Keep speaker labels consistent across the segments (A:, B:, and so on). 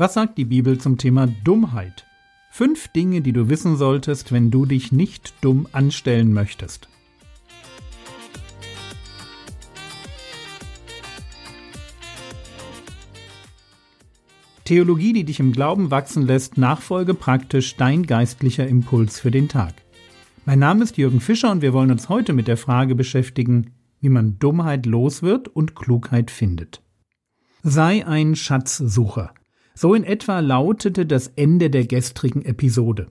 A: Was sagt die Bibel zum Thema Dummheit? Fünf Dinge, die du wissen solltest, wenn du dich nicht dumm anstellen möchtest. Theologie, die dich im Glauben wachsen lässt, nachfolge praktisch dein geistlicher Impuls für den Tag. Mein Name ist Jürgen Fischer und wir wollen uns heute mit der Frage beschäftigen, wie man Dummheit los wird und Klugheit findet. Sei ein Schatzsucher. So in etwa lautete das Ende der gestrigen Episode.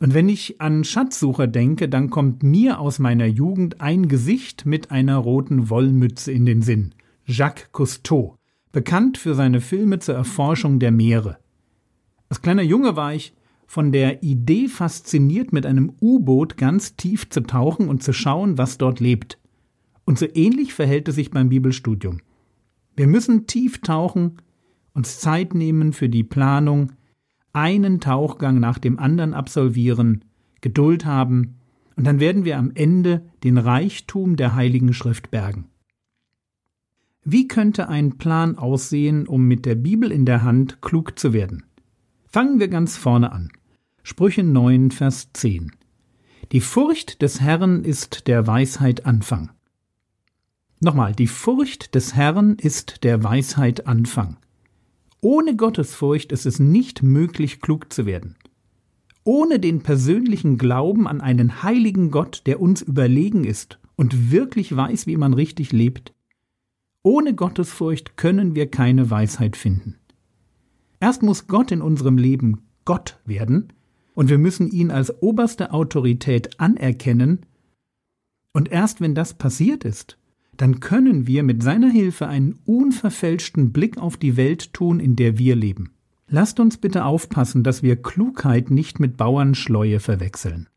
A: Und wenn ich an Schatzsucher denke, dann kommt mir aus meiner Jugend ein Gesicht mit einer roten Wollmütze in den Sinn. Jacques Cousteau, bekannt für seine Filme zur Erforschung der Meere. Als kleiner Junge war ich von der Idee fasziniert, mit einem U-Boot ganz tief zu tauchen und zu schauen, was dort lebt. Und so ähnlich verhält es sich beim Bibelstudium. Wir müssen tief tauchen, uns Zeit nehmen für die Planung, einen Tauchgang nach dem anderen absolvieren, Geduld haben, und dann werden wir am Ende den Reichtum der Heiligen Schrift bergen. Wie könnte ein Plan aussehen, um mit der Bibel in der Hand klug zu werden? Fangen wir ganz vorne an. Sprüche 9, Vers 10. Die Furcht des Herrn ist der Weisheit Anfang. Nochmal, die Furcht des Herrn ist der Weisheit Anfang. Ohne Gottesfurcht ist es nicht möglich, klug zu werden. Ohne den persönlichen Glauben an einen heiligen Gott, der uns überlegen ist und wirklich weiß, wie man richtig lebt, ohne Gottesfurcht können wir keine Weisheit finden. Erst muss Gott in unserem Leben Gott werden, und wir müssen ihn als oberste Autorität anerkennen, und erst wenn das passiert ist, dann können wir mit seiner Hilfe einen unverfälschten Blick auf die Welt tun, in der wir leben. Lasst uns bitte aufpassen, dass wir Klugheit nicht mit Bauernschleue verwechseln.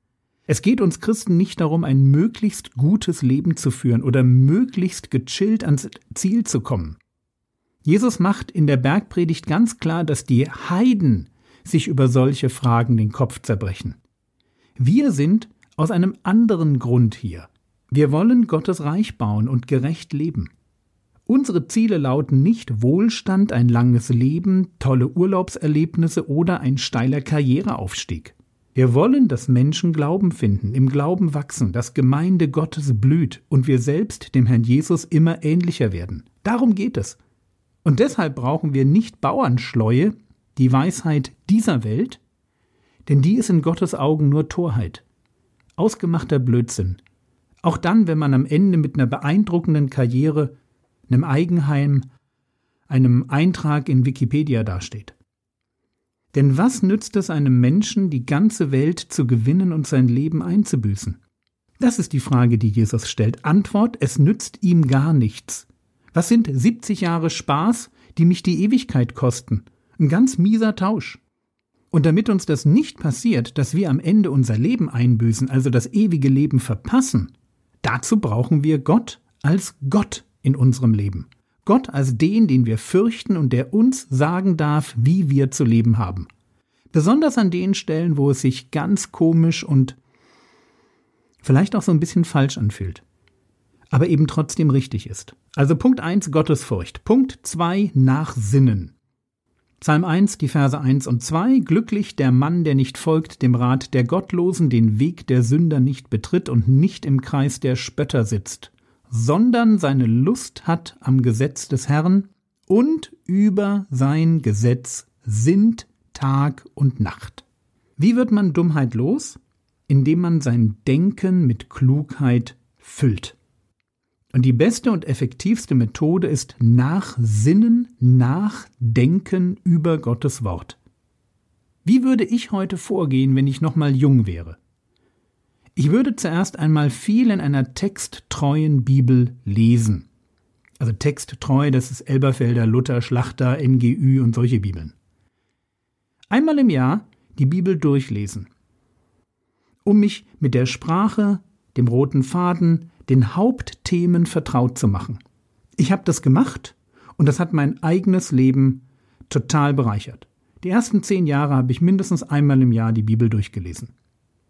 A: Es geht uns Christen nicht darum, ein möglichst gutes Leben zu führen oder möglichst gechillt ans Ziel zu kommen. Jesus macht in der Bergpredigt ganz klar, dass die Heiden sich über solche Fragen den Kopf zerbrechen. Wir sind aus einem anderen Grund hier. Wir wollen Gottes Reich bauen und gerecht leben. Unsere Ziele lauten nicht Wohlstand, ein langes Leben, tolle Urlaubserlebnisse oder ein steiler Karriereaufstieg. Wir wollen, dass Menschen Glauben finden, im Glauben wachsen, dass Gemeinde Gottes blüht und wir selbst dem Herrn Jesus immer ähnlicher werden. Darum geht es. Und deshalb brauchen wir nicht Bauernschleue, die Weisheit dieser Welt, denn die ist in Gottes Augen nur Torheit. Ausgemachter Blödsinn, auch dann, wenn man am Ende mit einer beeindruckenden Karriere, einem Eigenheim, einem Eintrag in Wikipedia dasteht. Denn was nützt es einem Menschen, die ganze Welt zu gewinnen und sein Leben einzubüßen? Das ist die Frage, die Jesus stellt. Antwort, es nützt ihm gar nichts. Was sind 70 Jahre Spaß, die mich die Ewigkeit kosten? Ein ganz mieser Tausch. Und damit uns das nicht passiert, dass wir am Ende unser Leben einbüßen, also das ewige Leben verpassen, Dazu brauchen wir Gott als Gott in unserem Leben. Gott als den, den wir fürchten und der uns sagen darf, wie wir zu leben haben. Besonders an den Stellen, wo es sich ganz komisch und vielleicht auch so ein bisschen falsch anfühlt. Aber eben trotzdem richtig ist. Also Punkt 1 Gottesfurcht. Punkt 2 Nachsinnen. Psalm 1, die Verse 1 und 2 Glücklich der Mann, der nicht folgt dem Rat der Gottlosen, den Weg der Sünder nicht betritt und nicht im Kreis der Spötter sitzt, sondern seine Lust hat am Gesetz des Herrn und über sein Gesetz sind Tag und Nacht. Wie wird man Dummheit los? Indem man sein Denken mit Klugheit füllt. Und die beste und effektivste Methode ist Nachsinnen, Nachdenken über Gottes Wort. Wie würde ich heute vorgehen, wenn ich nochmal jung wäre? Ich würde zuerst einmal viel in einer texttreuen Bibel lesen. Also texttreu, das ist Elberfelder, Luther, Schlachter, NGÜ und solche Bibeln. Einmal im Jahr die Bibel durchlesen, um mich mit der Sprache, dem roten Faden, den Hauptthemen vertraut zu machen. Ich habe das gemacht und das hat mein eigenes Leben total bereichert. Die ersten zehn Jahre habe ich mindestens einmal im Jahr die Bibel durchgelesen.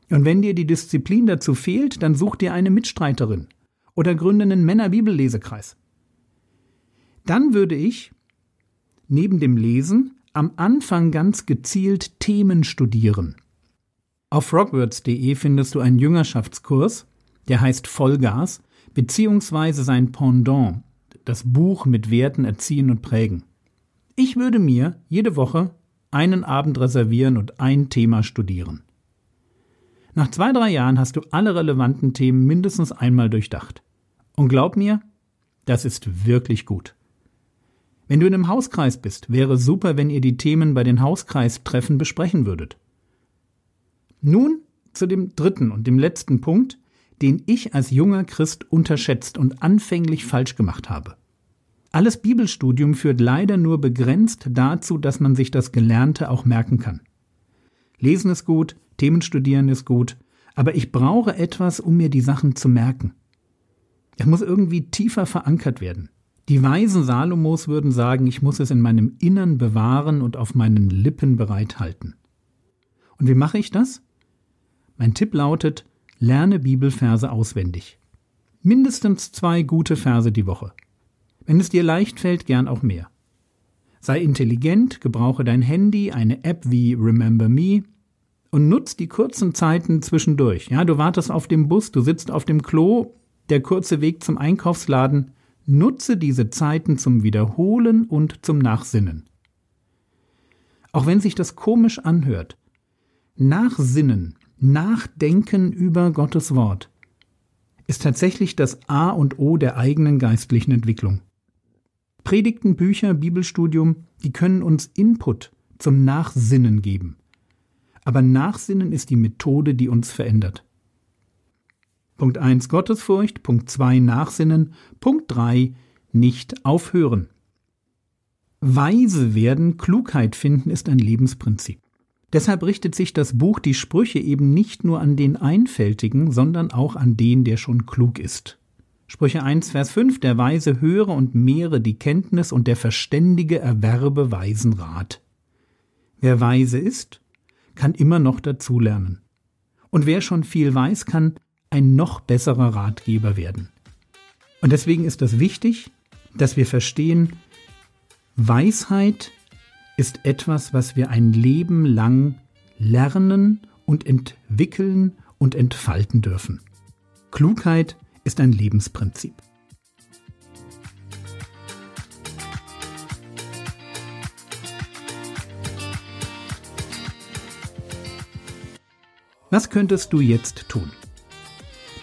A: Und wenn dir die Disziplin dazu fehlt, dann such dir eine Mitstreiterin oder gründe einen Männerbibellesekreis. Dann würde ich neben dem Lesen am Anfang ganz gezielt Themen studieren. Auf frogwords.de findest du einen Jüngerschaftskurs, der heißt Vollgas, beziehungsweise sein Pendant, das Buch mit Werten erziehen und prägen. Ich würde mir jede Woche einen Abend reservieren und ein Thema studieren. Nach zwei, drei Jahren hast du alle relevanten Themen mindestens einmal durchdacht. Und glaub mir, das ist wirklich gut. Wenn du in einem Hauskreis bist, wäre super, wenn ihr die Themen bei den Hauskreistreffen besprechen würdet. Nun zu dem dritten und dem letzten Punkt, den ich als junger Christ unterschätzt und anfänglich falsch gemacht habe. Alles Bibelstudium führt leider nur begrenzt dazu, dass man sich das Gelernte auch merken kann. Lesen ist gut, Themen studieren ist gut, aber ich brauche etwas, um mir die Sachen zu merken. Es muss irgendwie tiefer verankert werden. Die Weisen Salomos würden sagen, ich muss es in meinem Innern bewahren und auf meinen Lippen bereithalten. Und wie mache ich das? Mein Tipp lautet, lerne Bibelverse auswendig. Mindestens zwei gute Verse die Woche. Wenn es dir leicht fällt, gern auch mehr. Sei intelligent, gebrauche dein Handy, eine App wie Remember Me und nutz die kurzen Zeiten zwischendurch. Ja, du wartest auf dem Bus, du sitzt auf dem Klo, der kurze Weg zum Einkaufsladen, Nutze diese Zeiten zum Wiederholen und zum Nachsinnen. Auch wenn sich das komisch anhört, Nachsinnen, Nachdenken über Gottes Wort ist tatsächlich das A und O der eigenen geistlichen Entwicklung. Predigten, Bücher, Bibelstudium, die können uns Input zum Nachsinnen geben. Aber Nachsinnen ist die Methode, die uns verändert. Punkt 1 Gottesfurcht, Punkt 2 Nachsinnen, Punkt 3 nicht aufhören. Weise werden, Klugheit finden ist ein Lebensprinzip. Deshalb richtet sich das Buch Die Sprüche eben nicht nur an den Einfältigen, sondern auch an den, der schon klug ist. Sprüche 1, Vers 5 Der Weise höre und mehre die Kenntnis und der Verständige erwerbe weisen Rat. Wer weise ist, kann immer noch dazulernen. Und wer schon viel weiß, kann ein noch besserer Ratgeber werden. Und deswegen ist es wichtig, dass wir verstehen, Weisheit ist etwas, was wir ein Leben lang lernen und entwickeln und entfalten dürfen. Klugheit ist ein Lebensprinzip. Was könntest du jetzt tun?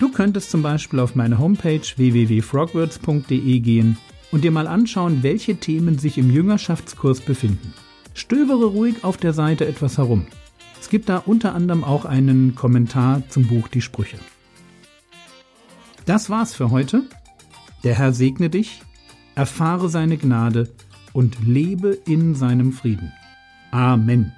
A: Du könntest zum Beispiel auf meine Homepage www.frogwords.de gehen und dir mal anschauen, welche Themen sich im Jüngerschaftskurs befinden. Stöbere ruhig auf der Seite etwas herum. Es gibt da unter anderem auch einen Kommentar zum Buch Die Sprüche. Das war's für heute. Der Herr segne dich, erfahre seine Gnade und lebe in seinem Frieden. Amen.